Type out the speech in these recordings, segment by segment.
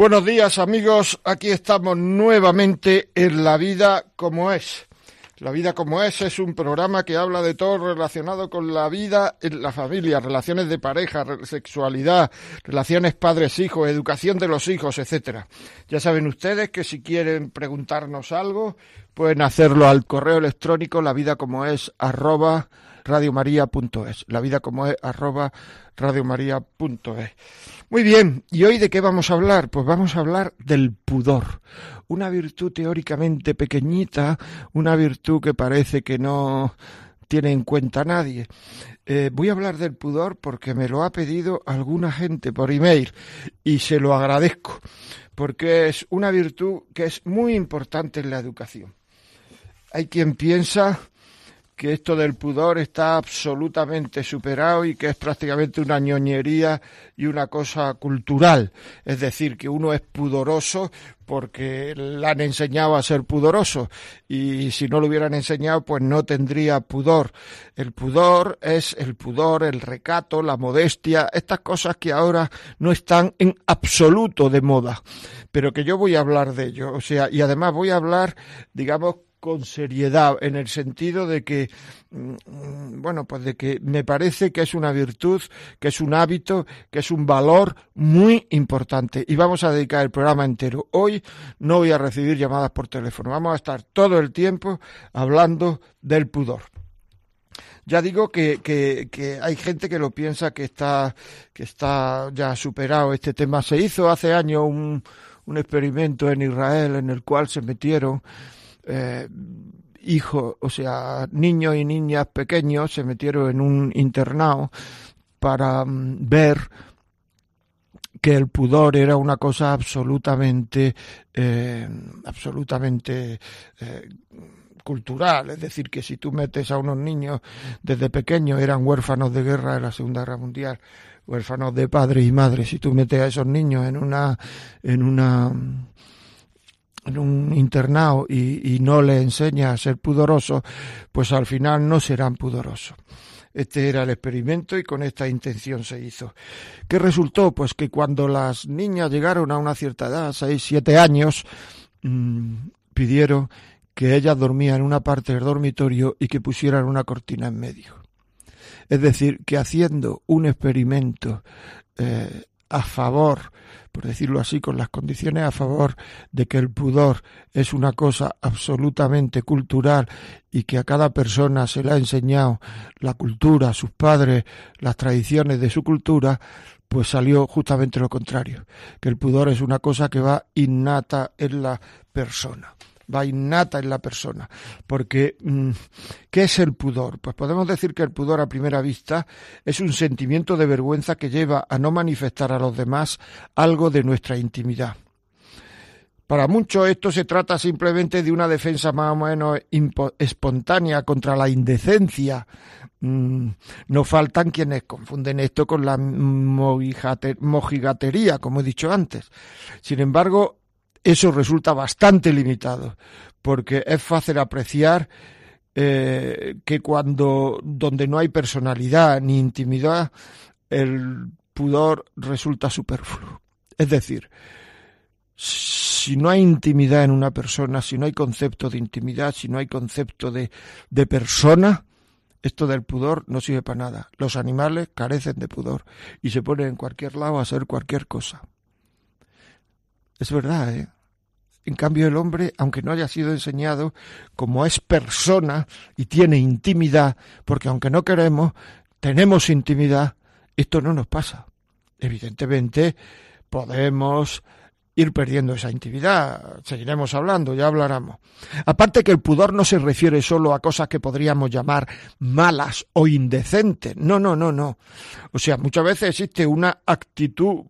Buenos días amigos, aquí estamos nuevamente en La vida como es. La vida como es es un programa que habla de todo relacionado con la vida en la familia, relaciones de pareja, sexualidad, relaciones padres-hijos, educación de los hijos, etcétera. Ya saben ustedes que si quieren preguntarnos algo, pueden hacerlo al correo electrónico la vida como es arroba radiomaria.es. La vida como es arroba radiomaria.es. Muy bien, ¿y hoy de qué vamos a hablar? Pues vamos a hablar del pudor, una virtud teóricamente pequeñita, una virtud que parece que no tiene en cuenta nadie. Eh, voy a hablar del pudor porque me lo ha pedido alguna gente por email y se lo agradezco, porque es una virtud que es muy importante en la educación. Hay quien piensa que esto del pudor está absolutamente superado y que es prácticamente una ñoñería y una cosa cultural. Es decir, que uno es pudoroso porque le han enseñado a ser pudoroso y si no lo hubieran enseñado pues no tendría pudor. El pudor es el pudor, el recato, la modestia, estas cosas que ahora no están en absoluto de moda, pero que yo voy a hablar de ello, o sea, y además voy a hablar, digamos, con seriedad, en el sentido de que, mm, bueno, pues de que me parece que es una virtud, que es un hábito, que es un valor muy importante. Y vamos a dedicar el programa entero. Hoy no voy a recibir llamadas por teléfono, vamos a estar todo el tiempo hablando del pudor. Ya digo que, que, que, hay gente que lo piensa que está, que está ya superado este tema. Se hizo hace años un, un experimento en Israel en el cual se metieron eh, hijos, o sea, niños y niñas pequeños se metieron en un internado para mm, ver que el pudor era una cosa absolutamente, eh, absolutamente eh, cultural, es decir, que si tú metes a unos niños desde pequeños, eran huérfanos de guerra de la Segunda Guerra Mundial, huérfanos de padre y madre, si tú metes a esos niños en una, en una en un internado y, no le enseña a ser pudoroso, pues al final no serán pudorosos. Este era el experimento y con esta intención se hizo. ¿Qué resultó? Pues que cuando las niñas llegaron a una cierta edad, seis, siete años, mmm, pidieron que ellas dormían en una parte del dormitorio y que pusieran una cortina en medio. Es decir, que haciendo un experimento eh, a favor por decirlo así, con las condiciones a favor de que el pudor es una cosa absolutamente cultural y que a cada persona se le ha enseñado la cultura, sus padres, las tradiciones de su cultura, pues salió justamente lo contrario, que el pudor es una cosa que va innata en la persona va innata en la persona. Porque, mm, ¿qué es el pudor? Pues podemos decir que el pudor a primera vista es un sentimiento de vergüenza que lleva a no manifestar a los demás algo de nuestra intimidad. Para muchos esto se trata simplemente de una defensa más o menos espontánea contra la indecencia. Mm, no faltan quienes confunden esto con la mojigatería, como he dicho antes. Sin embargo, eso resulta bastante limitado, porque es fácil apreciar eh, que cuando donde no hay personalidad ni intimidad, el pudor resulta superfluo. Es decir, si no hay intimidad en una persona, si no hay concepto de intimidad, si no hay concepto de, de persona, esto del pudor no sirve para nada. Los animales carecen de pudor y se ponen en cualquier lado a hacer cualquier cosa. Es verdad, ¿eh? En cambio, el hombre, aunque no haya sido enseñado, como es persona y tiene intimidad, porque aunque no queremos, tenemos intimidad, esto no nos pasa. Evidentemente, podemos ir perdiendo esa intimidad. Seguiremos hablando, ya hablaremos. Aparte que el pudor no se refiere solo a cosas que podríamos llamar malas o indecentes. No, no, no, no. O sea, muchas veces existe una actitud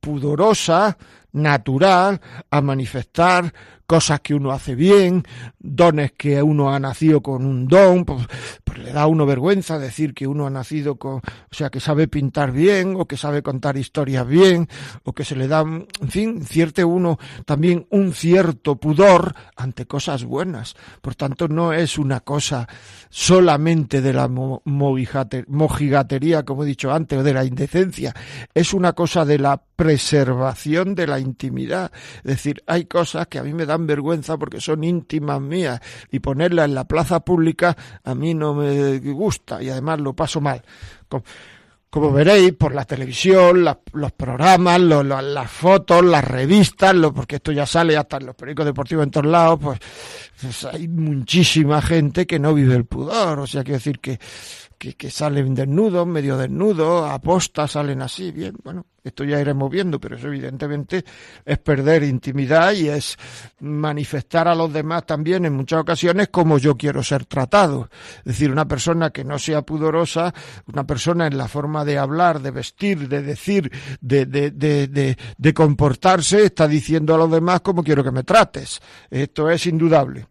pudorosa, natural, a manifestar cosas que uno hace bien, dones que uno ha nacido con un don, pues, pues, le da a uno vergüenza decir que uno ha nacido con, o sea, que sabe pintar bien, o que sabe contar historias bien, o que se le da, en fin, cierte uno también un cierto pudor ante cosas buenas. Por tanto, no es una cosa solamente de la mojigatería, como he dicho antes, de la indecencia, es una cosa de la preservación de la intimidad. Es decir, hay cosas que a mí me dan vergüenza porque son íntimas mías y ponerlas en la plaza pública a mí no me gusta y además lo paso mal. Como, veréis por la televisión, los programas, las fotos, las revistas, lo, porque esto ya sale hasta en los periódicos deportivos en todos lados, pues, pues hay muchísima gente que no vive el pudor. O sea, quiero decir que que, salen desnudos, medio desnudos, apostas, salen así, bien, bueno, esto ya iremos viendo, pero eso evidentemente es perder intimidad y es manifestar a los demás también en muchas ocasiones como yo quiero ser tratado. Es decir, una persona que no sea pudorosa, una persona en la forma de hablar, de vestir, de decir, de, de, de, de, de comportarse, está diciendo a los demás cómo quiero que me trates. Esto es indudable.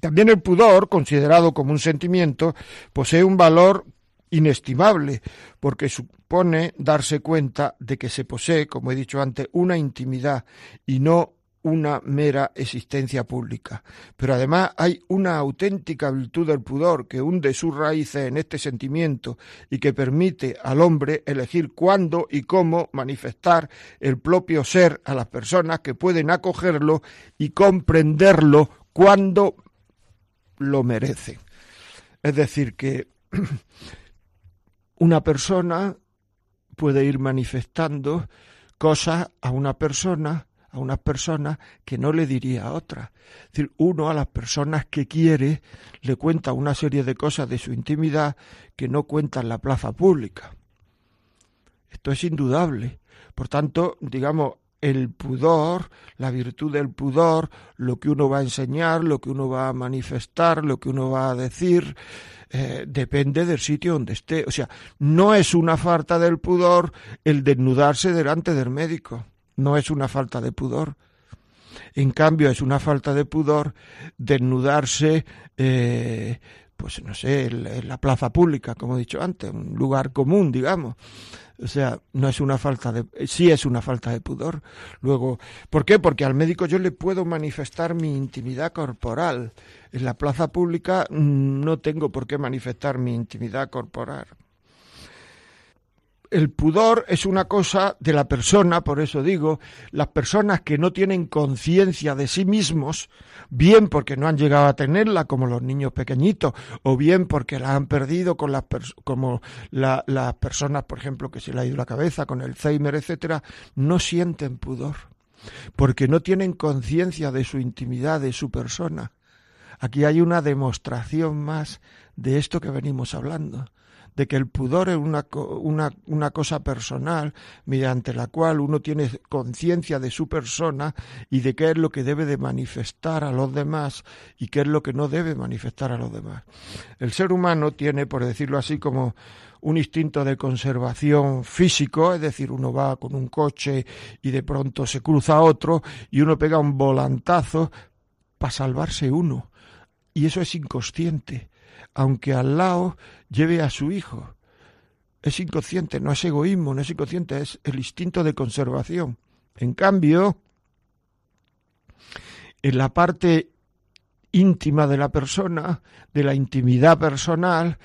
También el pudor, considerado como un sentimiento, posee un valor inestimable, porque supone darse cuenta de que se posee, como he dicho antes, una intimidad y no una mera existencia pública. Pero además hay una auténtica virtud del pudor que hunde sus raíces en este sentimiento y que permite al hombre elegir cuándo y cómo manifestar el propio ser a las personas que pueden acogerlo y comprenderlo cuando lo merece. Es decir, que una persona puede ir manifestando cosas a una persona, a unas personas que no le diría a otra. Es decir, uno a las personas que quiere le cuenta una serie de cosas de su intimidad que no cuenta en la plaza pública. Esto es indudable. Por tanto, digamos, el pudor, la virtud del pudor, lo que uno va a enseñar, lo que uno va a manifestar, lo que uno va a decir, eh, depende del sitio donde esté. O sea, no es una falta del pudor el desnudarse delante del médico, no es una falta de pudor. En cambio, es una falta de pudor desnudarse, eh, pues no sé, en la plaza pública, como he dicho antes, un lugar común, digamos. O sea, no es una falta de, sí es una falta de pudor. Luego, ¿por qué? Porque al médico yo le puedo manifestar mi intimidad corporal. En la plaza pública mm, no tengo por qué manifestar mi intimidad corporal el pudor es una cosa de la persona, por eso digo, las personas que no tienen conciencia de sí mismos, bien porque no han llegado a tenerla, como los niños pequeñitos, o bien porque la han perdido con las como las personas, por ejemplo, que se le ha ido la cabeza con Alzheimer, etcétera, no sienten pudor, porque no tienen conciencia de su intimidad, de su persona. Aquí hay una demostración más de esto que venimos hablando de que el pudor es una, una, una cosa personal mediante la cual uno tiene conciencia de su persona y de qué es lo que debe de manifestar a los demás y qué es lo que no debe manifestar a los demás. El ser humano tiene, por decirlo así, como un instinto de conservación físico, es decir, uno va con un coche y de pronto se cruza otro y uno pega un volantazo para salvarse uno. Y eso es inconsciente aunque al lado lleve a su hijo. Es inconsciente, no es egoísmo, no es inconsciente, es el instinto de conservación. En cambio, en la parte íntima de la persona, de la intimidad personal,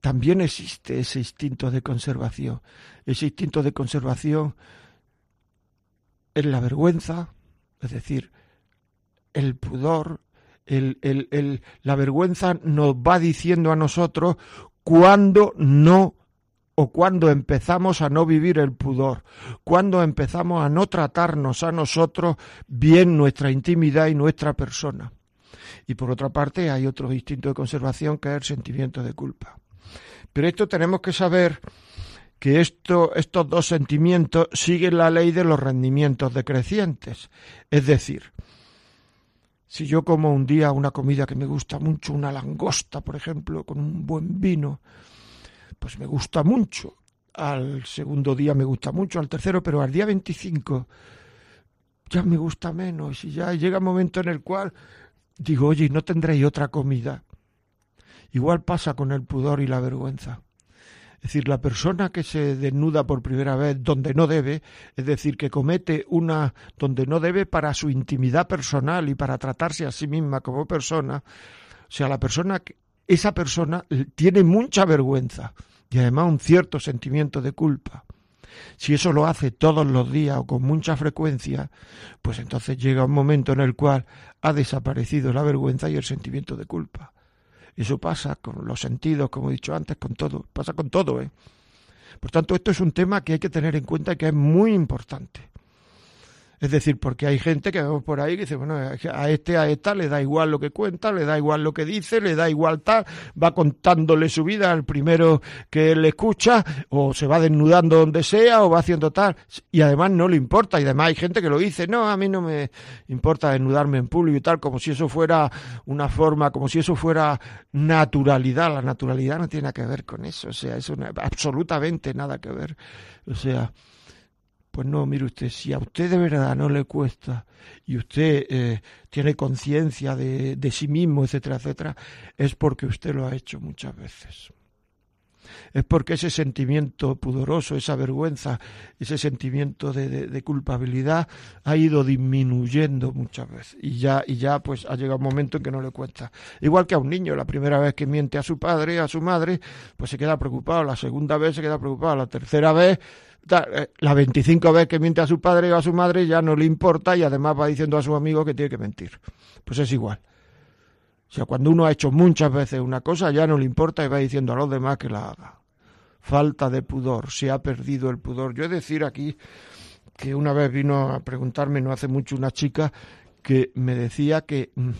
también existe ese instinto de conservación. Ese instinto de conservación es la vergüenza, es decir, el pudor, el, la vergüenza nos va diciendo a nosotros cuándo no o cuando empezamos a no vivir el pudor, cuando empezamos a no tratarnos a nosotros bien nuestra intimidad y nuestra persona. Y por otra parte hay otro instinto de conservación que es el sentimiento de culpa. Pero esto tenemos que saber que esto, estos dos sentimientos siguen la ley de los rendimientos decrecientes. Es decir, si yo como un día una comida que me gusta mucho, una langosta, por ejemplo, con un buen vino, pues me gusta mucho. Al segundo día me gusta mucho, al tercero, pero al día 25 ya me gusta menos y ya llega un momento en el cual digo, oye, ¿no tendréis otra comida? Igual pasa con el pudor y la vergüenza. Es decir, la persona que se desnuda por primera vez donde no debe, es decir, que comete una donde no debe para su intimidad personal y para tratarse a sí misma como persona, o sea, la persona, esa persona tiene mucha vergüenza y además un cierto sentimiento de culpa. Si eso lo hace todos los días o con mucha frecuencia, pues entonces llega un momento en el cual ha desaparecido la vergüenza y el sentimiento de culpa. Eso pasa con los sentidos, como he dicho antes, con todo, pasa con todo. ¿eh? Por tanto, esto es un tema que hay que tener en cuenta y que es muy importante. Es decir, porque hay gente que vemos por ahí que dice, bueno, a este, a esta le da igual lo que cuenta, le da igual lo que dice, le da igual tal, va contándole su vida al primero que le escucha, o se va desnudando donde sea, o va haciendo tal, y además no le importa, y además hay gente que lo dice, no, a mí no me importa desnudarme en público y tal, como si eso fuera una forma, como si eso fuera naturalidad, la naturalidad no tiene nada que ver con eso, o sea, eso no, absolutamente nada que ver, o sea, pues no, mire usted, si a usted de verdad no le cuesta y usted eh, tiene conciencia de, sí mismo, etcétera, etcétera, es porque usted lo ha hecho muchas veces. Es porque ese sentimiento pudoroso, esa vergüenza, ese sentimiento de, de, de, culpabilidad ha ido disminuyendo muchas veces y ya y ya pues ha llegado un momento en que no le cuesta. Igual que a un niño, la primera vez que miente a su padre, a su madre, pues se queda preocupado, la segunda vez se queda preocupado, la tercera vez eh, la 25 vez que miente a su padre o a su madre ya no le importa y además va diciendo a su amigo que tiene que mentir. Pues es igual. O sea, cuando uno ha hecho muchas veces una cosa ya no le importa y va diciendo a los demás que la haga. Falta de pudor, se ha perdido el pudor. Yo he de decir aquí que una vez vino a preguntarme no hace mucho una chica que me decía que, mm,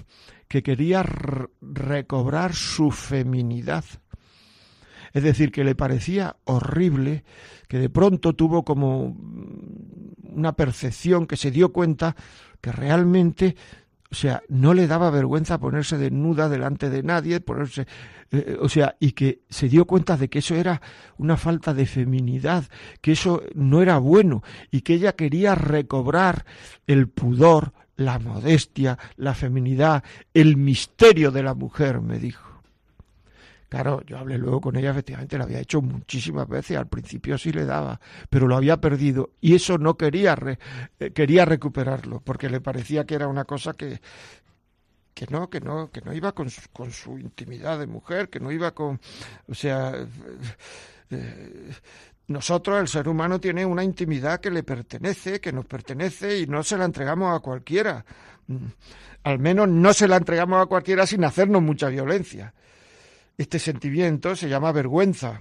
que quería recobrar su feminidad. Es decir, que le parecía horrible que de pronto tuvo como una percepción que se dio cuenta que realmente o sea, no le daba vergüenza ponerse desnuda delante de nadie, ponerse, eh, o sea, y que se dio cuenta de que eso era una falta de feminidad, que eso no era bueno, y que ella quería recobrar el pudor, la modestia, la feminidad, el misterio de la mujer, me dijo. Claro, yo hablé luego con ella, efectivamente lo había hecho muchísimas veces, al principio sí le daba, pero lo había perdido y eso no quería, eh, quería recuperarlo, porque le parecía que era una cosa que, que no, que no, que no iba con su, con su intimidad de mujer, que no iba con, o sea, eh, nosotros, el ser humano, tiene una intimidad que le pertenece, que nos pertenece y no se la entregamos a cualquiera. Mm, al menos no se la entregamos a cualquiera sin hacernos mucha violencia. Este sentimiento se llama vergüenza.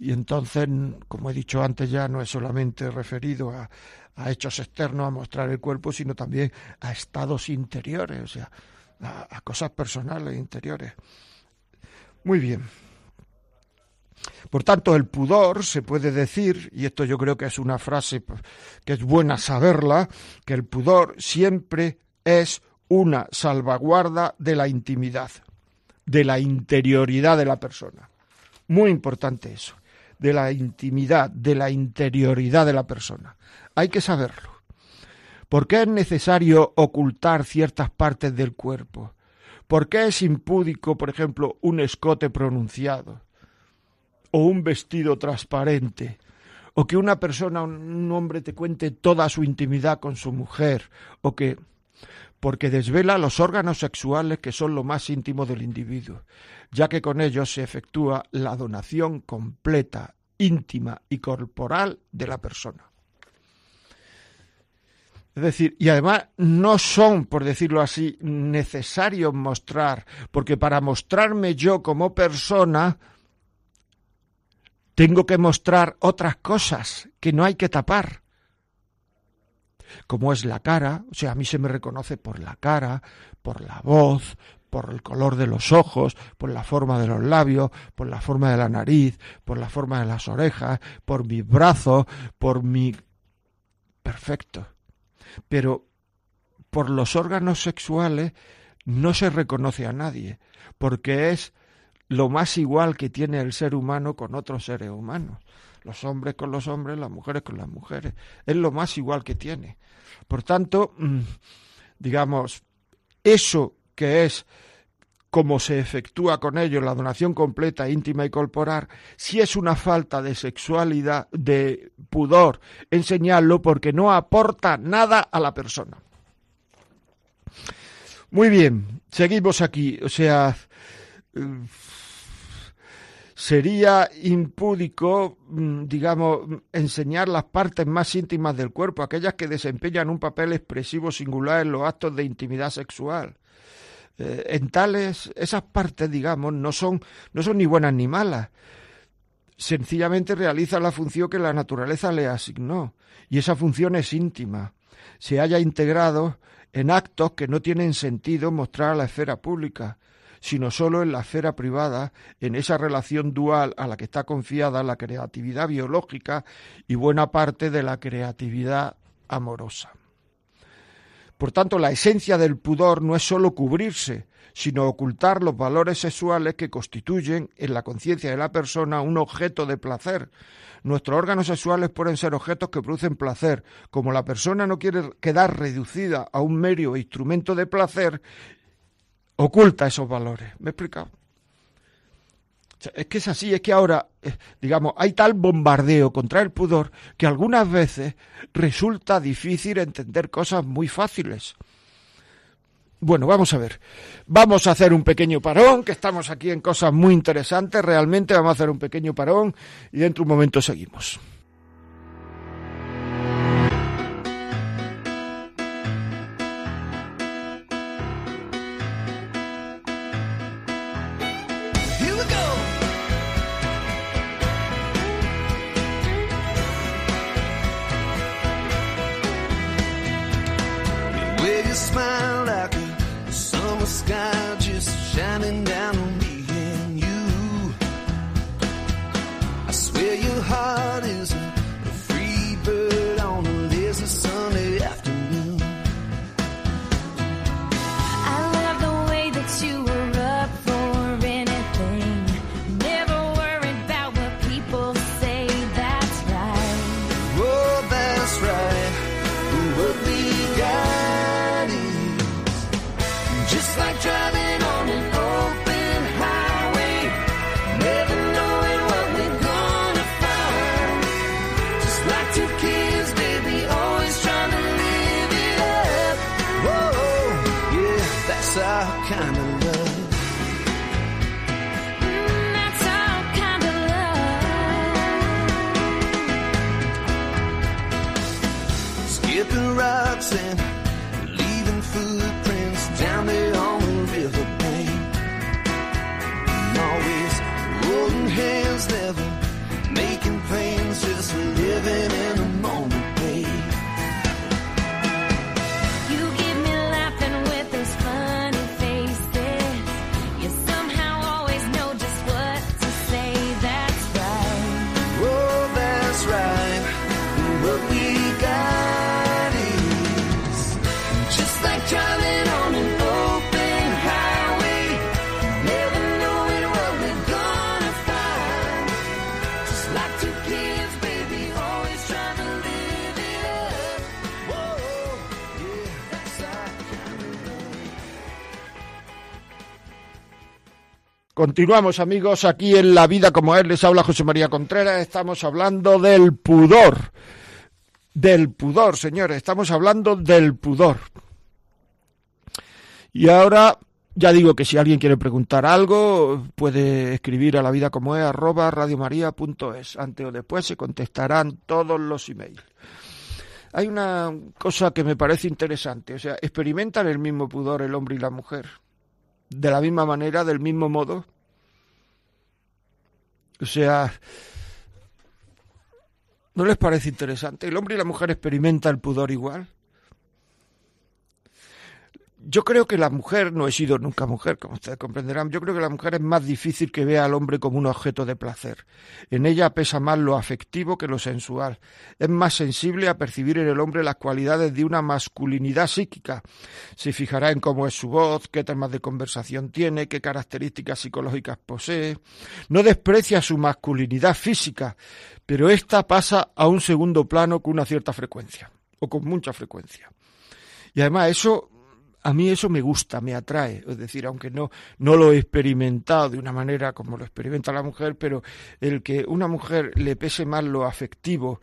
Y entonces, como he dicho antes ya, no es solamente referido a, hechos externos, a mostrar el cuerpo, sino también a estados interiores, o sea, a, a cosas personales interiores. Muy bien. Por tanto, el pudor se puede decir, y esto yo creo que es una frase que es buena saberla, que el pudor siempre es una salvaguarda de la intimidad de la interioridad de la persona. Muy importante eso, de la intimidad, de la interioridad de la persona. Hay que saberlo. ¿Por qué es necesario ocultar ciertas partes del cuerpo? ¿Por qué es impúdico, por ejemplo, un escote pronunciado? ¿O un vestido transparente? ¿O que una persona, un hombre, te cuente toda su intimidad con su mujer? ¿O que porque desvela los órganos sexuales que son lo más íntimo del individuo, ya que con ellos se efectúa la donación completa, íntima y corporal de la persona. Es decir, y además no son, por decirlo así, necesarios mostrar, porque para mostrarme yo como persona, tengo que mostrar otras cosas que no hay que tapar como es la cara, o sea, a mí se me reconoce por la cara, por la voz, por el color de los ojos, por la forma de los labios, por la forma de la nariz, por la forma de las orejas, por mis brazos, por mi... Perfecto. Pero por los órganos sexuales no se reconoce a nadie, porque es lo más igual que tiene el ser humano con otros seres humanos. Los hombres con los hombres, las mujeres con las mujeres. Es lo más igual que tiene. Por tanto, mm, digamos, eso que es como se efectúa con ello la donación completa, íntima y corporal, si es una falta de sexualidad, de pudor, enseñarlo porque no aporta nada a la persona. Muy bien, seguimos aquí. O sea, sería impúdico, mm, digamos, enseñar las partes más íntimas del cuerpo, aquellas que desempeñan un papel expresivo singular en los actos de intimidad sexual. Eh, en tales, esas partes, digamos, no son, no son ni buenas ni malas. Sencillamente realizan la función que la naturaleza le asignó, y esa función es íntima. Se haya integrado en actos que no tienen sentido mostrar a la esfera pública, sino solo en la esfera privada, en esa relación dual a la que está confiada la creatividad biológica y buena parte de la creatividad amorosa. Por tanto, la esencia del pudor no es sólo cubrirse, sino ocultar los valores sexuales que constituyen en la conciencia de la persona un objeto de placer. Nuestros órganos sexuales pueden ser objetos que producen placer. Como la persona no quiere quedar reducida a un mero instrumento de placer, oculta esos valores. ¿Me he explicado? es que es así, es que ahora, eh, digamos, hay tal bombardeo contra el pudor que algunas veces resulta difícil entender cosas muy fáciles. Bueno, vamos a ver. Vamos a hacer un pequeño parón, que estamos aquí en cosas muy interesantes. Realmente vamos a hacer un pequeño parón y dentro de un momento seguimos. Continuamos amigos aquí en La Vida como es, les habla José María Contreras, estamos hablando del pudor, del pudor, señores, estamos hablando del pudor. Y ahora, ya digo que si alguien quiere preguntar algo, puede escribir a la vida como es, arroba radiomaria.es. Antes o después se contestarán todos los emails. Hay una cosa que me parece interesante, o sea, experimentan el mismo pudor el hombre y la mujer. De la misma manera, del mismo modo. O sea, ¿no les parece interesante? ¿El hombre y la mujer experimentan el pudor igual? Yo creo que la mujer, no he sido nunca mujer, como ustedes comprenderán, yo creo que la mujer es más difícil que vea al hombre como un objeto de placer. En ella pesa más lo afectivo que lo sensual. Es más sensible a percibir en el hombre las cualidades de una masculinidad psíquica. Se fijará en cómo es su voz, qué temas de conversación tiene, qué características psicológicas posee. No desprecia su masculinidad física, pero ésta pasa a un segundo plano con una cierta frecuencia, o con mucha frecuencia. Y además eso a mí eso me gusta, me atrae, es decir, aunque no, no lo he experimentado de una manera como lo experimenta la mujer, pero el que una mujer le pese más lo afectivo,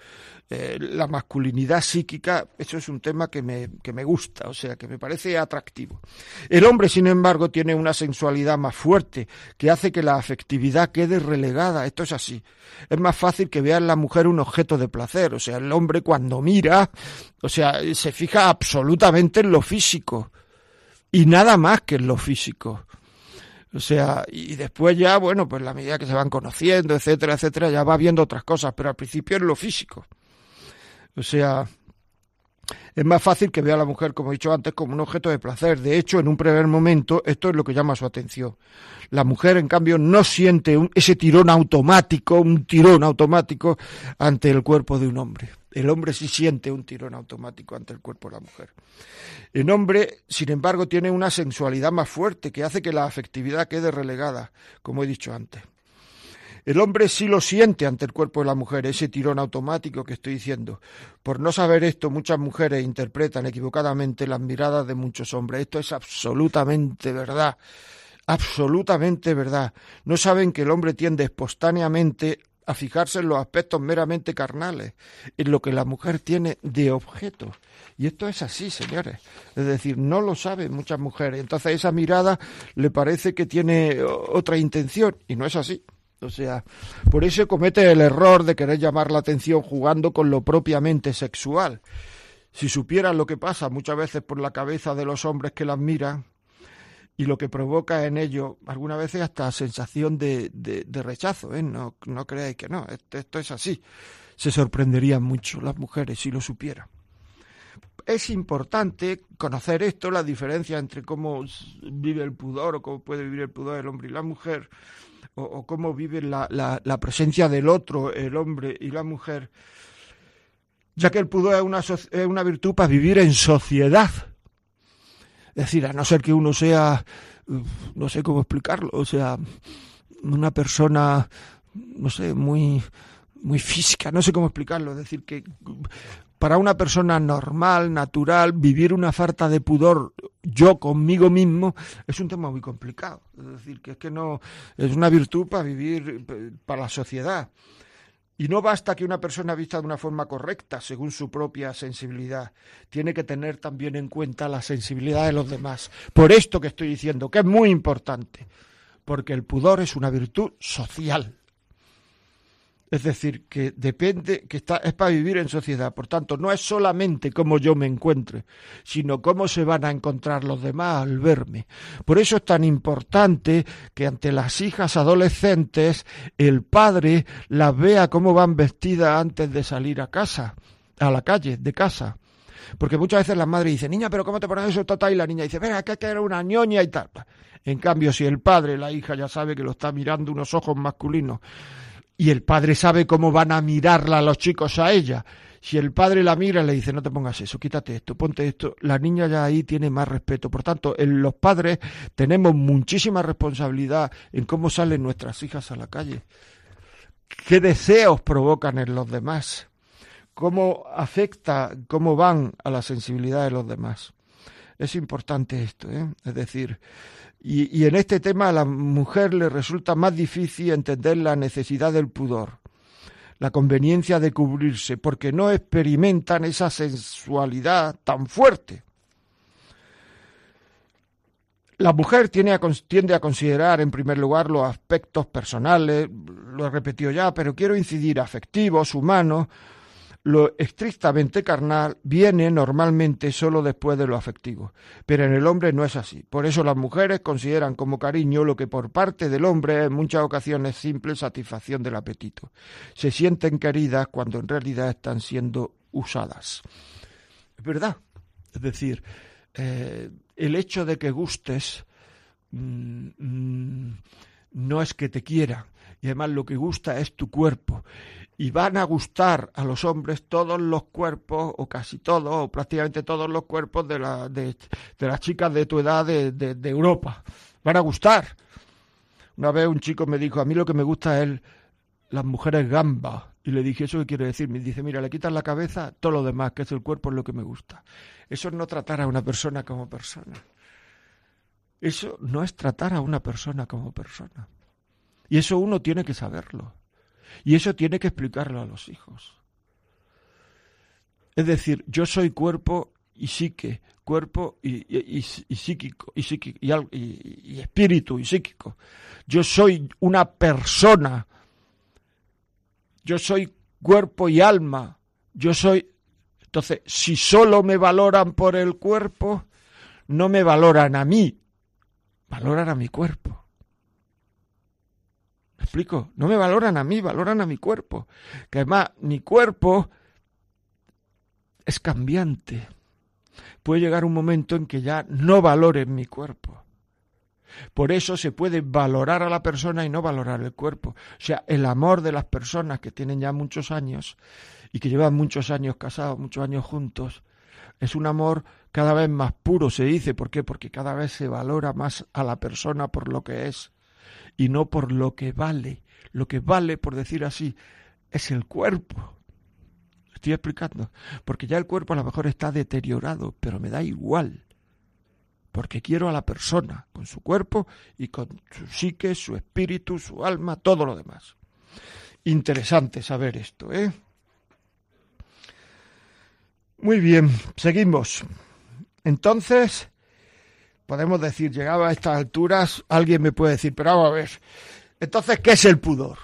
eh, la masculinidad psíquica, eso es un tema que me, que me gusta, o sea, que me parece atractivo. El hombre, sin embargo, tiene una sensualidad más fuerte, que hace que la afectividad quede relegada, esto es así. Es más fácil que vea en la mujer un objeto de placer, o sea, el hombre cuando mira, o sea, se fija absolutamente en lo físico y nada más que en lo físico. O sea, y después ya, bueno, pues la medida que se van conociendo, etcétera, etcétera, ya va viendo otras cosas, pero al principio es lo físico. O sea, es más fácil que vea a la mujer, como he dicho antes, como un objeto de placer. De hecho, en un primer momento, esto es lo que llama su atención. La mujer, en cambio, no siente ese tirón automático, un tirón automático ante el cuerpo de un hombre. El hombre sí siente un tirón automático ante el cuerpo de la mujer. El hombre, sin embargo, tiene una sensualidad más fuerte que hace que la afectividad quede relegada, como he dicho antes. El hombre sí lo siente ante el cuerpo de la mujer, ese tirón automático que estoy diciendo. Por no saber esto, muchas mujeres interpretan equivocadamente las miradas de muchos hombres. Esto es absolutamente verdad. Absolutamente verdad. No saben que el hombre tiende espontáneamente a fijarse en los aspectos meramente carnales, en lo que la mujer tiene de objeto. Y esto es así, señores. Es decir, no lo saben muchas mujeres. Entonces esa mirada le parece que tiene otra intención y no es así. O sea, por eso comete el error de querer llamar la atención jugando con lo propiamente sexual. Si supieran lo que pasa muchas veces por la cabeza de los hombres que las miran, y lo que provoca en ello algunas veces hasta sensación de, de, rechazo, ¿eh? no, no creáis que no, esto, es así. Se sorprenderían mucho las mujeres si lo supieran. Es importante conocer esto, la diferencia entre cómo vive el pudor o cómo puede vivir el pudor el hombre y la mujer, o, cómo vive la, la, la, presencia del otro, el hombre y la mujer, ya que el pudor es una, es una virtud para vivir en sociedad. Es decir, a no ser que uno sea, no sé cómo explicarlo, o sea, una persona, no sé, muy, muy física, no sé cómo explicarlo, es decir, que para una persona normal, natural, vivir una falta de pudor yo conmigo mismo es un tema muy complicado. Es decir, que es que no es una virtud para vivir para la sociedad. Y no basta que una persona vista de una forma correcta, según su propia sensibilidad. Tiene que tener también en cuenta la sensibilidad de los demás. Por esto que estoy diciendo, que es muy importante. Porque el pudor es una virtud social. Es decir, que depende, que está, es para vivir en sociedad. Por tanto, no es solamente cómo yo me encuentre, sino cómo se van a encontrar los demás al verme. Por eso es tan importante que ante las hijas adolescentes el padre las vea cómo van vestidas antes de salir a casa, a la calle, de casa. Porque muchas veces la madre dice, niña, pero ¿cómo te pones eso, tata? Y la niña dice, venga, que era una ñoña y tal. En cambio, si el padre, la hija ya sabe que lo está mirando unos ojos masculinos, y el padre sabe cómo van a mirarla los chicos a ella. Si el padre la mira y le dice, no te pongas eso, quítate esto, ponte esto, la niña ya ahí tiene más respeto. Por tanto, los padres tenemos muchísima responsabilidad en cómo salen nuestras hijas a la calle. ¿Qué deseos provocan en los demás? ¿Cómo afecta, cómo van a la sensibilidad de los demás? Es importante esto, ¿eh? Es decir, y, en este tema a la mujer le resulta más difícil entender la necesidad del pudor, la conveniencia de cubrirse, porque no experimentan esa sensualidad tan fuerte. La mujer tiene tiende a considerar en primer lugar los aspectos personales, lo he repetido ya, pero quiero incidir afectivos, humanos, lo estrictamente carnal viene normalmente solo después de lo afectivo, pero en el hombre no es así. Por eso las mujeres consideran como cariño lo que por parte del hombre en muchas ocasiones es simple satisfacción del apetito. Se sienten queridas cuando en realidad están siendo usadas. Es verdad. Es decir, eh, el hecho de que gustes mm, mm, no es que te quiera, y además lo que gusta es tu cuerpo. Y van a gustar a los hombres todos los cuerpos, o casi todos, o prácticamente todos los cuerpos de, la, de, las chicas de tu edad de, de, Europa. Van a gustar. Una vez un chico me dijo, a mí lo que me gusta es las mujeres gamba. Y le dije, ¿eso qué quiere decir? Me dice, mira, le quitas la cabeza, todo lo demás, que es el cuerpo, es lo que me gusta. Eso es no tratar a una persona como persona. Eso no es tratar a una persona como persona. Y eso uno tiene que saberlo. Y eso tiene que explicarlo a los hijos. Es decir, yo soy cuerpo y psique, cuerpo y, psíquico, y, psíquico y, espíritu y psíquico. Yo soy una persona. Yo soy cuerpo y alma. Yo soy... Entonces, si solo me valoran por el cuerpo, no me valoran a mí, valoran a mi cuerpo. ¿Me explico? No me valoran a mí, valoran a mi cuerpo. Que además mi cuerpo es cambiante. Puede llegar un momento en que ya no valoren mi cuerpo. Por eso se puede valorar a la persona y no valorar el cuerpo. O sea, el amor de las personas que tienen ya muchos años y que llevan muchos años casados, muchos años juntos, es un amor cada vez más puro, se dice. ¿Por qué? Porque cada vez se valora más a la persona por lo que es y no por lo que vale. Lo que vale, por decir así, es el cuerpo. Estoy explicando. Porque ya el cuerpo a lo mejor está deteriorado, pero me da igual. Porque quiero a la persona, con su cuerpo y con su psique, su espíritu, su alma, todo lo demás. Interesante saber esto, ¿eh? Muy bien, seguimos. Entonces, podemos decir, llegaba a estas alturas, alguien me puede decir, pero vamos a ver, entonces, ¿qué es el pudor?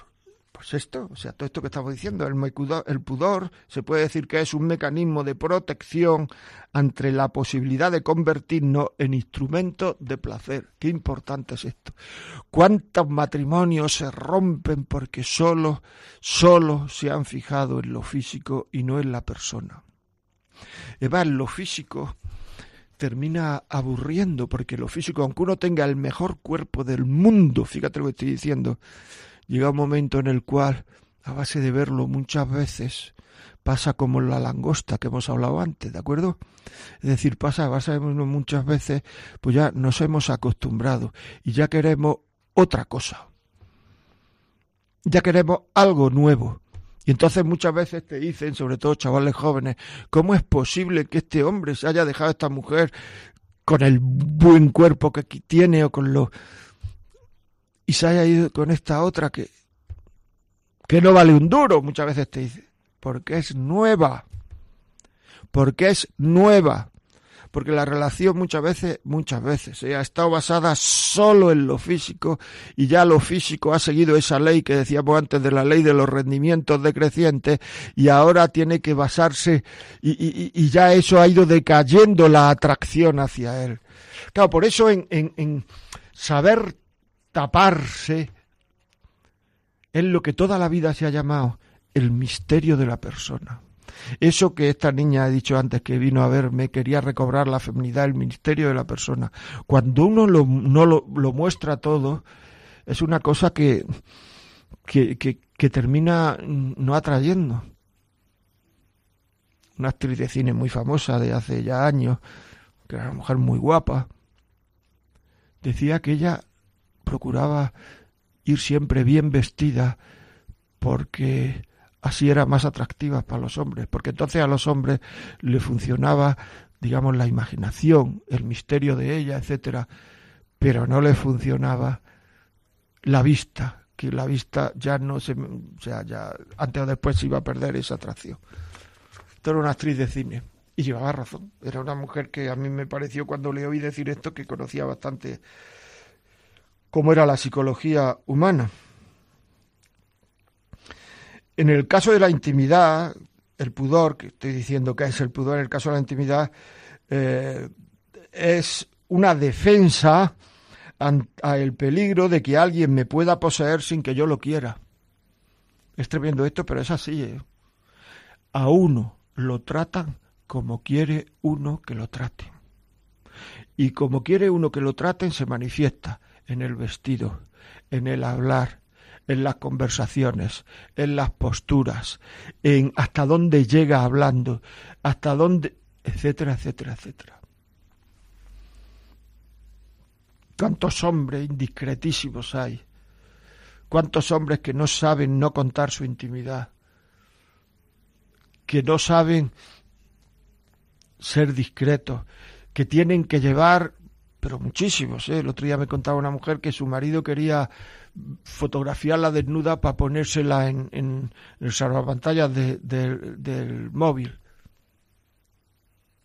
Pues esto, o sea, todo esto que estamos diciendo, el, pudor se puede decir que es un mecanismo de protección ante la posibilidad de convertirnos en instrumento de placer. Qué importante es esto. ¿Cuántos matrimonios se rompen porque solo, solo se han fijado en lo físico y no en la persona? Eva, lo físico termina aburriendo, porque lo físico, aunque uno tenga el mejor cuerpo del mundo, fíjate lo que estoy diciendo, llega un momento en el cual, a base de verlo muchas veces, pasa como la langosta que hemos hablado antes, ¿de acuerdo? Es decir, pasa a base de verlo muchas veces, pues ya nos hemos acostumbrado y ya queremos otra cosa. Ya queremos algo nuevo. Y entonces muchas veces te dicen, sobre todo chavales jóvenes, ¿cómo es posible que este hombre se haya dejado a esta mujer con el buen cuerpo que tiene o con lo y se haya ido con esta otra que que no vale un duro, muchas veces te dicen, porque es nueva. Porque es nueva porque la relación muchas veces, muchas veces, eh, ha estado basada solo en lo físico y ya lo físico ha seguido esa ley que decíamos antes de la ley de los rendimientos decrecientes y ahora tiene que basarse y, ya eso ha ido decayendo la atracción hacia él. Claro, por eso en, en, en saber taparse es lo que toda la vida se ha llamado el misterio de la persona. Eso que esta niña ha dicho antes que vino a verme, quería recobrar la feminidad, el ministerio de la persona. Cuando uno lo, no lo, muestra todo, es una cosa que, que, que, termina no atrayendo. Una actriz de cine muy famosa de hace ya años, que era una mujer muy guapa, decía que ella procuraba ir siempre bien vestida porque así era más atractiva para los hombres, porque entonces a los hombres le funcionaba, digamos, la imaginación, el misterio de ella, etcétera, pero no le funcionaba la vista, que la vista ya no se, o sea, ya antes o después se iba a perder esa atracción. Esto era una actriz de cine y llevaba razón. Era una mujer que a mí me pareció cuando le oí decir esto que conocía bastante cómo era la psicología humana. En el caso de la intimidad, el pudor, que estoy diciendo que es el pudor en el caso de la intimidad, eh, es una defensa al peligro de que alguien me pueda poseer sin que yo lo quiera. Es tremendo esto, pero es así. ¿eh? A uno lo tratan como quiere uno que lo trate. y como quiere uno que lo traten se manifiesta en el vestido, en el hablar, en las conversaciones, en las posturas, en hasta dónde llega hablando, hasta dónde, etcétera, etcétera, etcétera. ¿Cuántos hombres indiscretísimos hay? ¿Cuántos hombres que no saben no contar su intimidad? Que no saben ser discretos, que tienen que llevar, pero muchísimos. ¿eh? El otro día me contaba una mujer que su marido quería fotografiarla desnuda para ponérsela en, en el salvapantallas del móvil.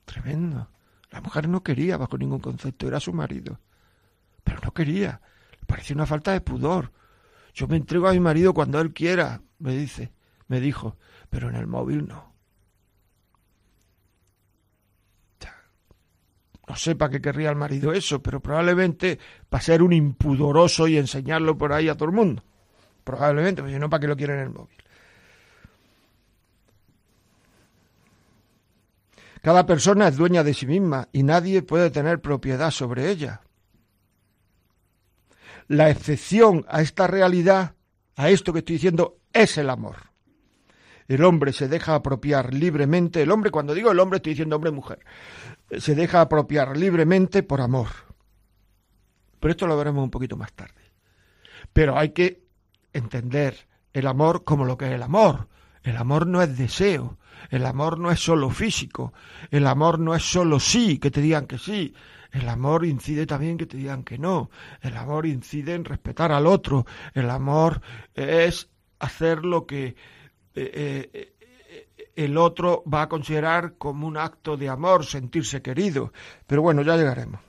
Tremendo. La mujer no quería bajo ningún concepto, era su marido. Pero no quería. Le parecía una falta de pudor. Yo me entrego a mi marido cuando él quiera, me dice, me dijo, pero en el móvil no. No sé para qué querría el marido eso, pero probablemente para ser un impudoroso y enseñarlo por ahí a todo el mundo. Probablemente, pues no para qué lo quieren en el móvil. Cada persona es dueña de sí misma y nadie puede tener propiedad sobre ella. La excepción a esta realidad, a esto que estoy diciendo, es el amor. El hombre se deja apropiar libremente, el hombre, cuando digo el hombre estoy diciendo hombre y mujer, se deja apropiar libremente por amor. Pero esto lo veremos un poquito más tarde. Pero hay que entender el amor como lo que es el amor. El amor no es deseo, el amor no es solo físico, el amor no es solo sí, que te digan que sí, el amor incide también que te digan que no, el amor incide en respetar al otro, el amor es hacer lo que eh, eh, el otro va a considerar como un acto de amor, sentirse querido. Pero bueno, ya llegaremos.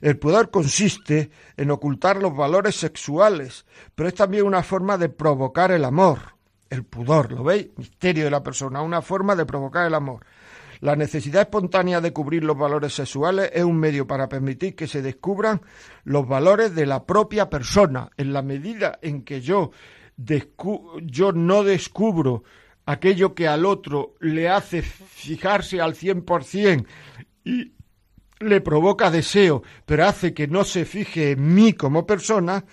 El pudor consiste en ocultar los valores sexuales, pero es también una forma de provocar el amor. El pudor, ¿lo veis? Misterio de la persona, una forma de provocar el amor. La necesidad espontánea de cubrir los valores sexuales es un medio para permitir que se descubran los valores de la propia persona. En la medida en que yo, yo no descubro aquello que al otro le hace fijarse al cien por cien y le provoca deseo, pero hace que no se fije en mí como persona,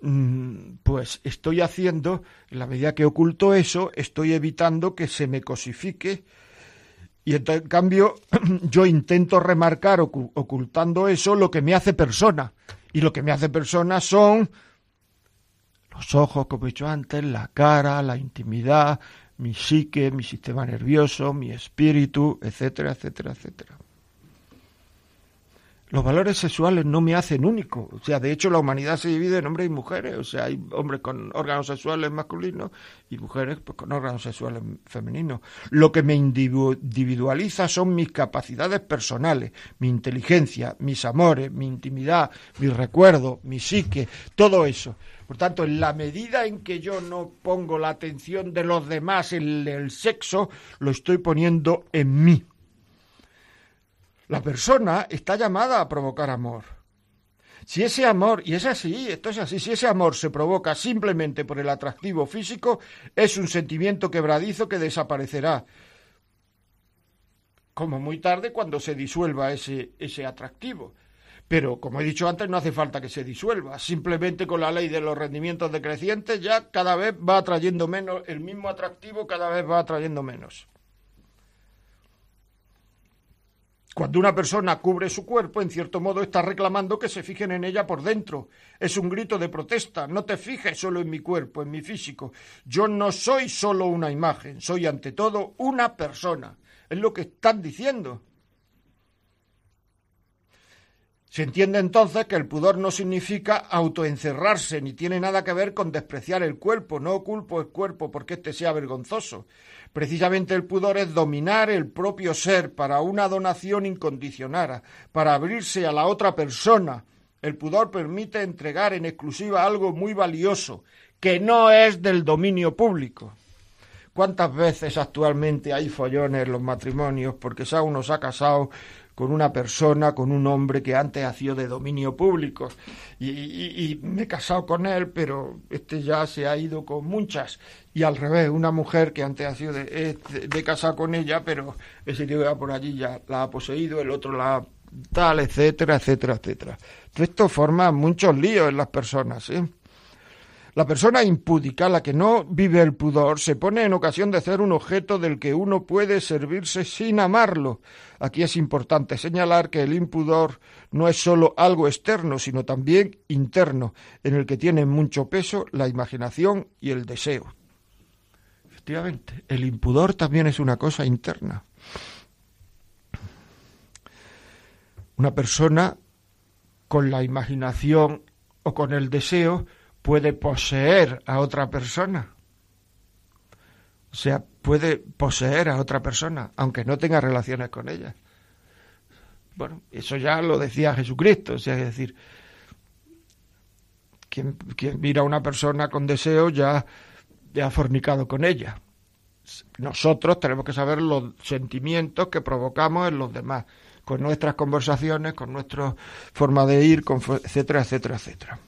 mm, pues estoy haciendo, en la medida que oculto eso, estoy evitando que se me cosifique. Y en cambio, yo intento remarcar ocultando eso lo que me hace persona. Y lo que me hace persona son los ojos, como he dicho antes, la cara, la intimidad, mi psique, mi sistema nervioso, mi espíritu, etcétera, etcétera, etcétera. Los valores sexuales no me hacen único. O sea, de hecho la humanidad se divide en hombres y mujeres. O sea, hay hombres con órganos sexuales masculinos y mujeres pues, con órganos sexuales femeninos. Lo que me individualiza son mis capacidades personales, mi inteligencia, mis amores, mi intimidad, mis recuerdos, mi psique, todo eso. Por tanto, en la medida en que yo no pongo la atención de los demás en el sexo, lo estoy poniendo en mí. La persona está llamada a provocar amor. Si ese amor, y es así, esto es así, si ese amor se provoca simplemente por el atractivo físico, es un sentimiento quebradizo que desaparecerá. Como muy tarde cuando se disuelva ese, ese atractivo. Pero, como he dicho antes, no hace falta que se disuelva. Simplemente con la ley de los rendimientos decrecientes ya cada vez va atrayendo menos, el mismo atractivo cada vez va atrayendo menos. Cuando una persona cubre su cuerpo, en cierto modo está reclamando que se fijen en ella por dentro. Es un grito de protesta. No te fijes solo en mi cuerpo, en mi físico. Yo no soy solo una imagen, soy ante todo una persona. Es lo que están diciendo. Se entiende entonces que el pudor no significa autoencerrarse, ni tiene nada que ver con despreciar el cuerpo. No culpo el cuerpo porque éste sea vergonzoso. Precisamente el pudor es dominar el propio ser para una donación incondicionada, para abrirse a la otra persona. El pudor permite entregar en exclusiva algo muy valioso, que no es del dominio público. ¿Cuántas veces actualmente hay follones en los matrimonios porque ya uno se ha casado con una persona, con un hombre que antes ha sido de dominio público. Y, me he casado con él, pero este ya se ha ido con muchas. Y al revés, una mujer que antes ha sido de, de, casado con ella, pero ese que va por allí ya la ha poseído, el otro la ha tal, etcétera, etcétera, etcétera. Esto forma muchos líos en las personas. ¿eh? La persona impúdica, la que no vive el pudor, se pone en ocasión de ser un objeto del que uno puede servirse sin amarlo. Aquí es importante señalar que el impudor no es sólo algo externo, sino también interno, en el que tienen mucho peso la imaginación y el deseo. Efectivamente, el impudor también es una cosa interna. Una persona con la imaginación o con el deseo puede poseer a otra persona. O sea, puede poseer a otra persona, aunque no tenga relaciones con ella. Bueno, eso ya lo decía Jesucristo, o sea, es decir, quien, mira a una persona con deseo ya, ya ha fornicado con ella. Nosotros tenemos que saber los sentimientos que provocamos en los demás, con nuestras conversaciones, con nuestra forma de ir, etcétera, etcétera, etcétera.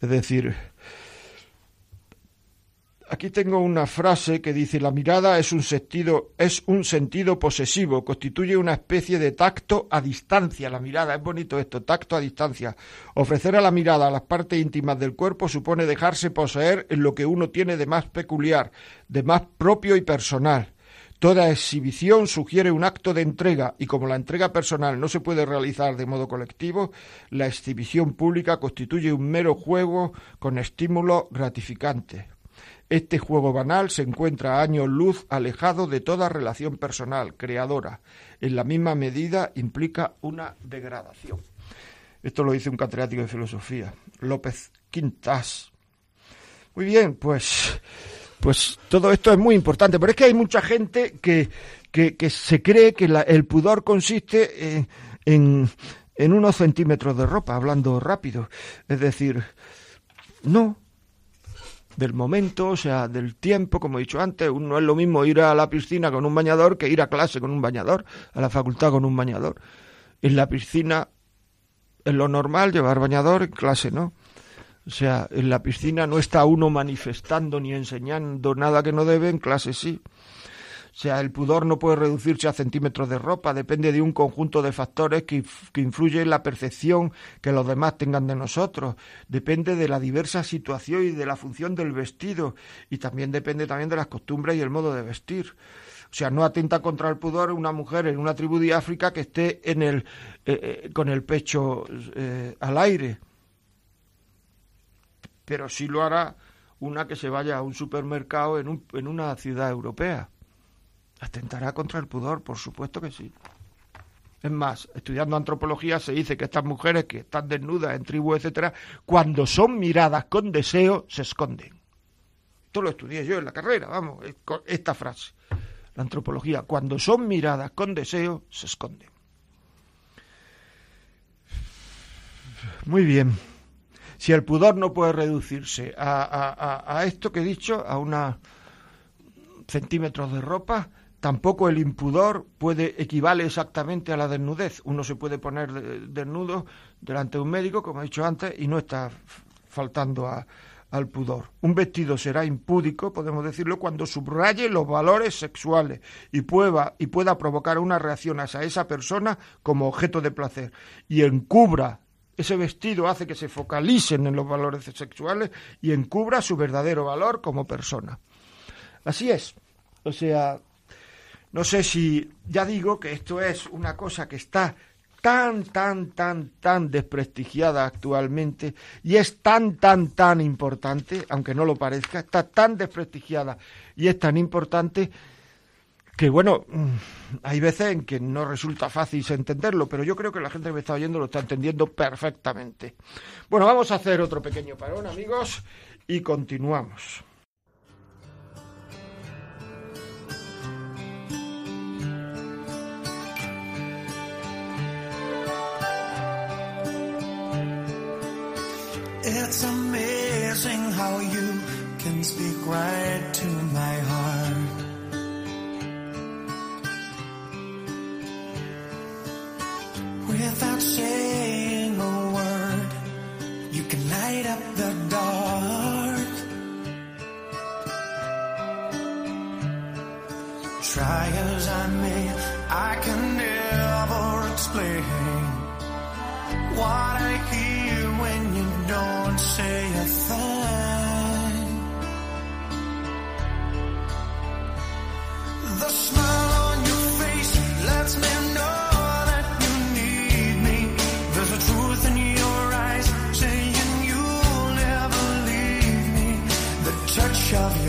Es decir, aquí tengo una frase que dice la mirada es un sentido es un sentido posesivo, constituye una especie de tacto a distancia. La mirada es bonito esto, tacto a distancia. Ofrecer a la mirada las partes íntimas del cuerpo supone dejarse poseer en lo que uno tiene de más peculiar, de más propio y personal. Toda exhibición sugiere un acto de entrega y como la entrega personal no se puede realizar de modo colectivo, la exhibición pública constituye un mero juego con estímulo gratificante. Este juego banal se encuentra a años luz alejado de toda relación personal, creadora. En la misma medida implica una degradación. Esto lo dice un catedrático de filosofía, López Quintas. Muy bien, pues pues todo esto es muy importante, pero es que hay mucha gente que, que, se cree que el pudor consiste en, en, unos centímetros de ropa, hablando rápido. Es decir, no, del momento, o sea, del tiempo, como he dicho antes, no es lo mismo ir a la piscina con un bañador que ir a clase con un bañador, a la facultad con un bañador. En la piscina es lo normal llevar bañador, en clase no. O sea, en la piscina no está uno manifestando ni enseñando nada que no debe, en clase sí. O sea, el pudor no puede reducirse a centímetros de ropa, depende de un conjunto de factores que, que influyen en la percepción que los demás tengan de nosotros, depende de la diversa situación y de la función del vestido, y también depende también de las costumbres y el modo de vestir. O sea, no atenta contra el pudor una mujer en una tribu de África que esté en el, eh, eh, con el pecho eh, al aire pero sí lo hará una que se vaya a un supermercado en, un, en una ciudad europea. Atentará contra el pudor, por supuesto que sí. Es más, estudiando antropología se dice que estas mujeres que están desnudas en tribus, etcétera, cuando son miradas con deseo, se esconden. Esto lo estudié yo en la carrera, vamos, esta frase. La antropología, cuando son miradas con deseo, se esconden. Muy bien si el pudor no puede reducirse a, esto que he dicho, a unos centímetros de ropa, tampoco el impudor puede equivale exactamente a la desnudez. Uno se puede poner desnudo delante de un médico, como he dicho antes, y no está faltando al pudor. Un vestido será impúdico, podemos decirlo, cuando subraye los valores sexuales y pueda, y pueda provocar una reacción hacia esa persona como objeto de placer y encubra ese vestido hace que se focalicen en los valores sexuales y encubra su verdadero valor como persona. Así es. O sea, no sé si ya digo que esto es una cosa que está tan, tan, tan, tan desprestigiada actualmente y es tan, tan, tan importante, aunque no lo parezca, está tan desprestigiada y es tan importante que bueno, mm, hay veces en que no resulta fácil entenderlo, pero yo creo que la gente que me está oyendo lo está entendiendo perfectamente. Bueno, vamos a hacer otro pequeño parón, amigos, y continuamos. Without saying a word. You can light up the dark. Try as I may, I can never explain shove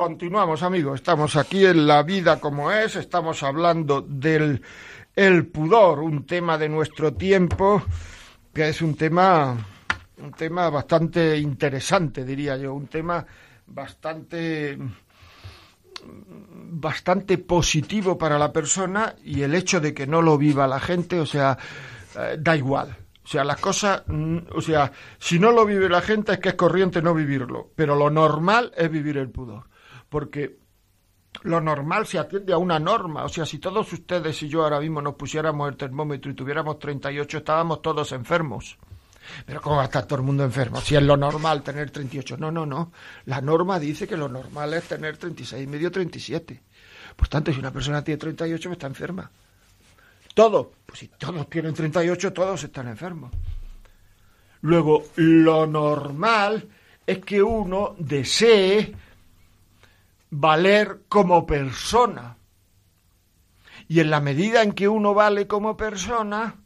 Continuamos, amigos. Estamos aquí en La vida como es. Estamos hablando del el pudor, un tema de nuestro tiempo que es un tema un tema bastante interesante, diría yo, un tema bastante bastante positivo para la persona y el hecho de que no lo viva la gente, o sea, eh, da igual. O sea, las cosas, mm, o sea, si no lo vive la gente es que es corriente no vivirlo, pero lo normal es vivir el pudor porque lo normal se atiende a una norma. O sea, si todos ustedes y yo ahora mismo nos pusiéramos el termómetro y tuviéramos 38, estábamos todos enfermos. Pero ¿cómo va a estar todo el mundo enfermo? Si es lo normal tener 38. No, no, no. La norma dice que lo normal es tener 36 y medio, 37. Por tanto, si una persona tiene 38, está enferma. Todo. Pues si todos tienen 38, todos están enfermos. Luego, lo normal es que uno desee valer como persona. Y en la medida en que uno vale como persona,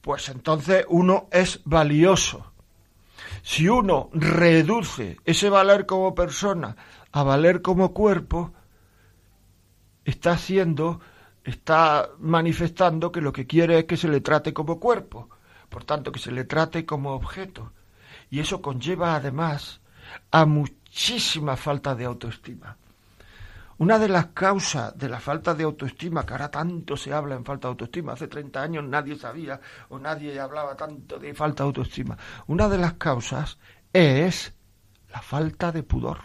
pues entonces uno es valioso. Si uno reduce ese valer como persona a valer como cuerpo, está haciendo, está manifestando que lo que quiere es que se le trate como cuerpo, por tanto que se le trate como objeto. Y eso conlleva además a muchísima falta de autoestima. Una de las causas de la falta de autoestima, que ahora tanto se habla en falta de autoestima, hace 30 años nadie sabía o nadie hablaba tanto de falta de autoestima, una de las causas es la falta de pudor.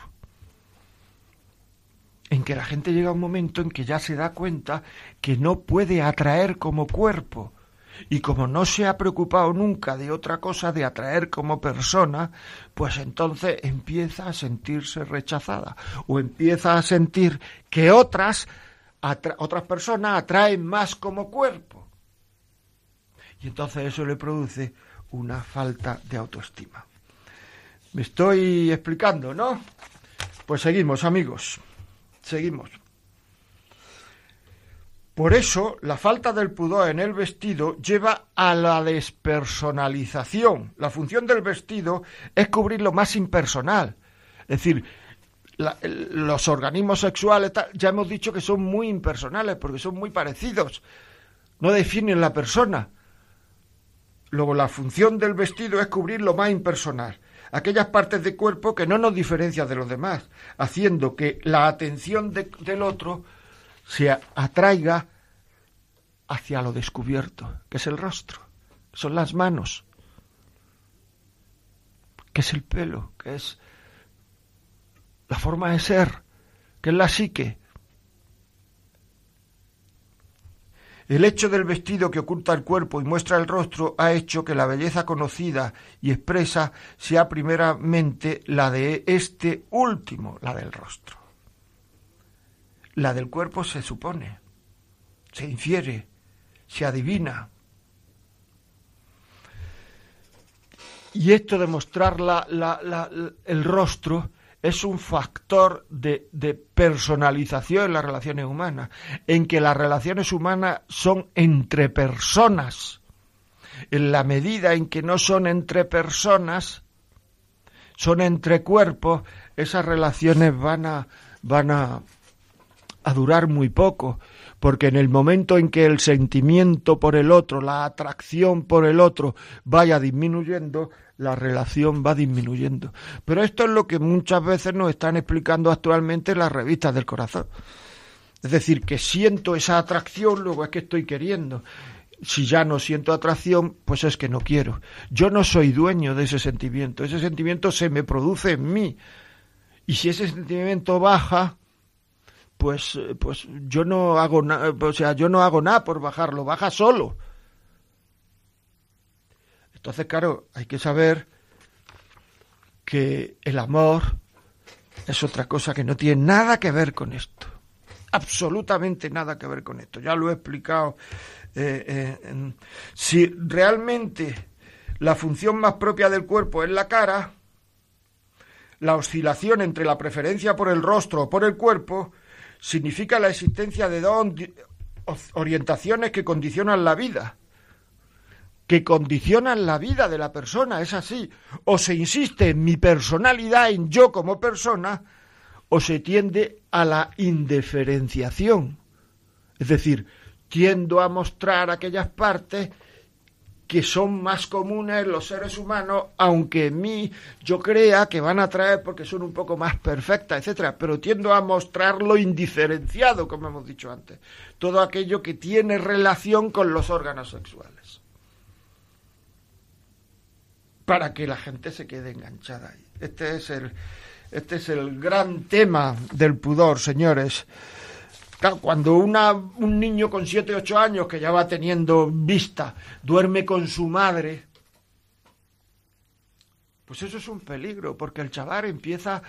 En que la gente llega a un momento en que ya se da cuenta que no puede atraer como cuerpo, y como no se ha preocupado nunca de otra cosa, de atraer como persona, pues entonces empieza a sentirse rechazada o empieza a sentir que otras, otras personas atraen más como cuerpo. Y entonces eso le produce una falta de autoestima. Me estoy explicando, ¿no? Pues seguimos, amigos. Seguimos. Por eso, la falta del pudor en el vestido lleva a la despersonalización. La función del vestido es cubrir lo más impersonal. Es decir, los organismos sexuales ya hemos dicho que son muy impersonales porque son muy parecidos. No definen la persona. Luego, la función del vestido es cubrir lo más impersonal. aquellas partes del cuerpo que no nos diferencian de los demás, haciendo que la atención del otro se atraiga hacia lo descubierto, que es el rostro, que son las manos, que es el pelo, que es la forma de ser, que es la psique, El hecho del vestido que oculta el cuerpo y muestra el rostro ha hecho que la belleza conocida y expresa sea primeramente la de este último, la del rostro. La del cuerpo se supone, se infiere, se adivina. Y esto de mostrar el rostro es un factor de, personalización en las relaciones humanas, en que las relaciones humanas son entre personas. En la medida en que no son entre personas, son entre cuerpos, esas relaciones van a, a durar muy poco, porque en el momento en que el sentimiento por el otro, la atracción por el otro vaya disminuyendo, la relación va disminuyendo. Pero esto es lo que muchas veces nos están explicando actualmente las revistas del corazón. Es decir, que siento esa atracción, luego es que estoy queriendo. Si ya no siento atracción, pues es que no quiero. Yo no soy dueño de ese sentimiento. Ese sentimiento se me produce en mí. Y si ese sentimiento baja, pues, pues yo no hago nada, o sea, yo no hago nada por bajarlo, baja solo. Entonces, claro, hay que saber que el amor es otra cosa que no tiene nada que ver con esto. Absolutamente nada que ver con esto. Ya lo he explicado. Eh, eh, si realmente la función más propia del cuerpo es la cara, la oscilación entre la preferencia por el rostro o por el cuerpo significa la existencia de dos orientaciones que condicionan la vida que condicionan la vida de la persona, es así. O se insiste en mi personalidad, en yo como persona, o se tiende a la indiferenciación. Es decir, tiendo a mostrar aquellas partes que son más comunes los seres humanos, aunque en mí yo crea que van a traer porque son un poco más perfectas, etcétera, pero tiendo a mostrar lo indiferenciado, como hemos dicho antes, todo aquello que tiene relación con los órganos sexuales para que la gente se quede enganchada ahí. Este es el, este es el gran tema del pudor, señores. Cuando una, un niño con 7, 8 años que ya va teniendo vista duerme con su madre, pues eso es un peligro, porque el chaval empieza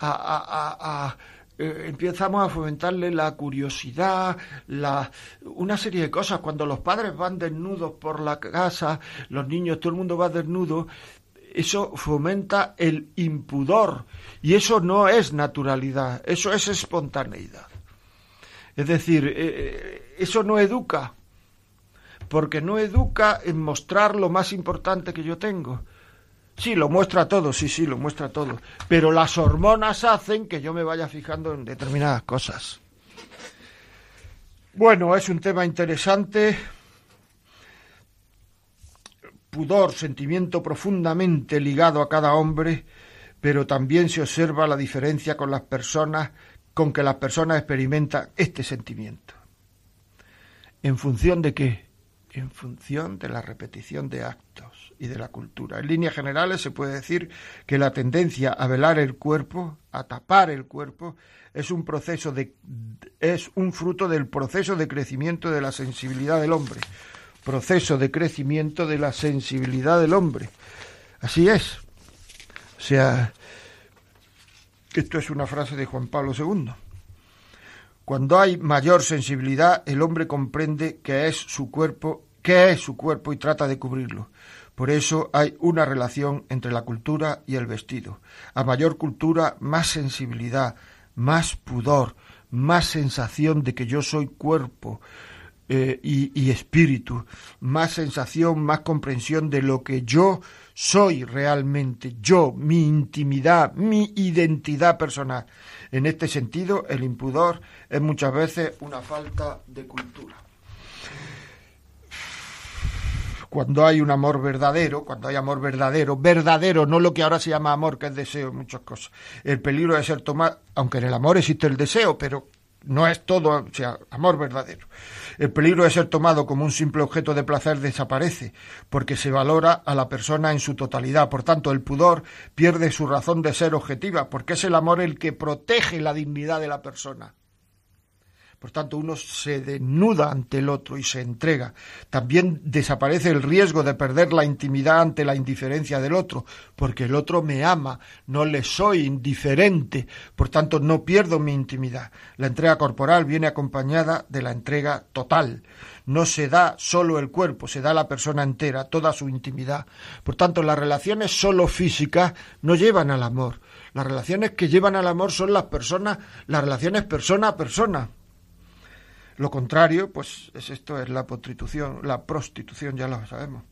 a, eh, empezamos a fomentarle la curiosidad, la, una serie de cosas. Cuando los padres van desnudos por la casa, los niños, todo el mundo va desnudo, eso fomenta el impudor y eso no es naturalidad, eso es espontaneidad. Es decir, eh, eh, eso no educa, porque no educa en mostrar lo más importante que yo tengo, Sí, lo muestra todo, sí, sí, lo muestra todo. Pero las hormonas hacen que yo me vaya fijando en determinadas cosas. Bueno, es un tema interesante. Pudor, sentimiento profundamente ligado a cada hombre, pero también se observa la diferencia con las personas, con que las personas experimentan este sentimiento. ¿En función de qué? En función de la repetición de actos y de la cultura. En líneas generales se puede decir que la tendencia a velar el cuerpo, a tapar el cuerpo, es un proceso de es un fruto del proceso de crecimiento de la sensibilidad del hombre. Proceso de crecimiento de la sensibilidad del hombre. Así es. O sea, esto es una frase de Juan Pablo II. Cuando hay mayor sensibilidad, el hombre comprende que es su cuerpo, qué es su cuerpo y trata de cubrirlo. Por eso hay una relación entre la cultura y el vestido. A mayor cultura, más sensibilidad, más pudor, más sensación de que yo soy cuerpo eh, y, y espíritu, más sensación, más comprensión de lo que yo soy realmente, yo, mi intimidad, mi identidad personal. En este sentido, el impudor es muchas veces una falta de cultura. cuando hay un amor verdadero, cuando hay amor verdadero, verdadero, no lo que ahora se llama amor, que es deseo, muchas cosas. El peligro de ser tomado, aunque en el amor existe el deseo, pero no es todo, o sea, amor verdadero. El peligro de ser tomado como un simple objeto de placer desaparece, porque se valora a la persona en su totalidad. Por tanto, el pudor pierde su razón de ser objetiva, porque es el amor el que protege la dignidad de la persona. Por tanto, uno se desnuda ante el otro y se entrega. También desaparece el riesgo de perder la intimidad ante la indiferencia del otro, porque el otro me ama, no le soy indiferente, por tanto no pierdo mi intimidad. La entrega corporal viene acompañada de la entrega total. No se da solo el cuerpo, se da la persona entera, toda su intimidad. Por tanto, las relaciones solo físicas no llevan al amor. Las relaciones que llevan al amor son las personas, las relaciones persona a persona lo contrario, pues es esto, es la prostitución, la prostitución, ya lo sabemos.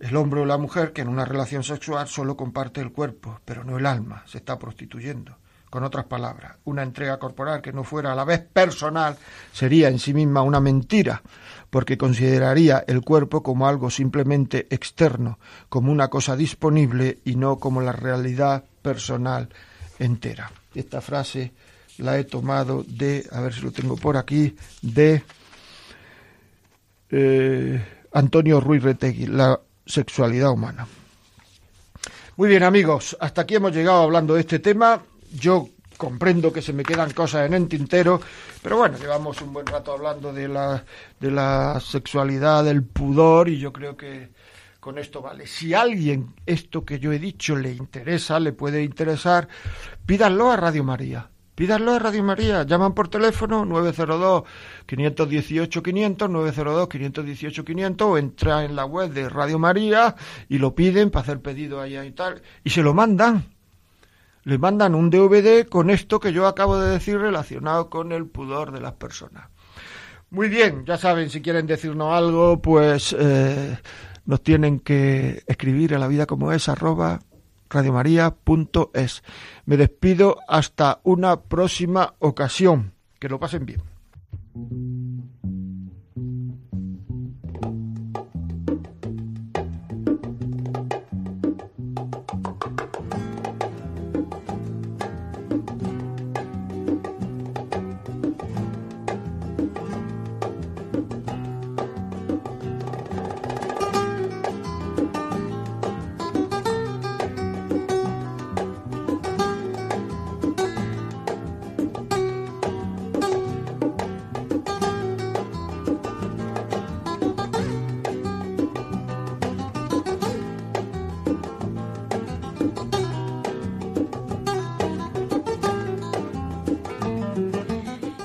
El hombre o la mujer que en una relación sexual solo comparte el cuerpo, pero no el alma, se está prostituyendo. Con otras palabras, una entrega corporal que no fuera a la vez personal sería en sí misma una mentira, porque consideraría el cuerpo como algo simplemente externo, como una cosa disponible y no como la realidad personal entera. Esta frase la he tomado de, a ver si lo tengo por aquí, de eh, Antonio Ruiz Retegui, La sexualidad humana. Muy bien amigos, hasta aquí hemos llegado hablando de este tema. Yo comprendo que se me quedan cosas en el tintero, pero bueno, llevamos un buen rato hablando de la, de la sexualidad, del pudor, y yo creo que con esto vale. Si a alguien esto que yo he dicho le interesa, le puede interesar, pídanlo a Radio María. Pídanlo a Radio María, llaman por teléfono 902-518-500, 902-518-500 o entra en la web de Radio María y lo piden para hacer pedido allá y tal, y se lo mandan. Le mandan un DVD con esto que yo acabo de decir relacionado con el pudor de las personas. Muy bien, ya saben, si quieren decirnos algo, pues eh, nos tienen que escribir a la vida como es arroba radiomaria.es. Me despido hasta una próxima ocasión. Que lo pasen bien.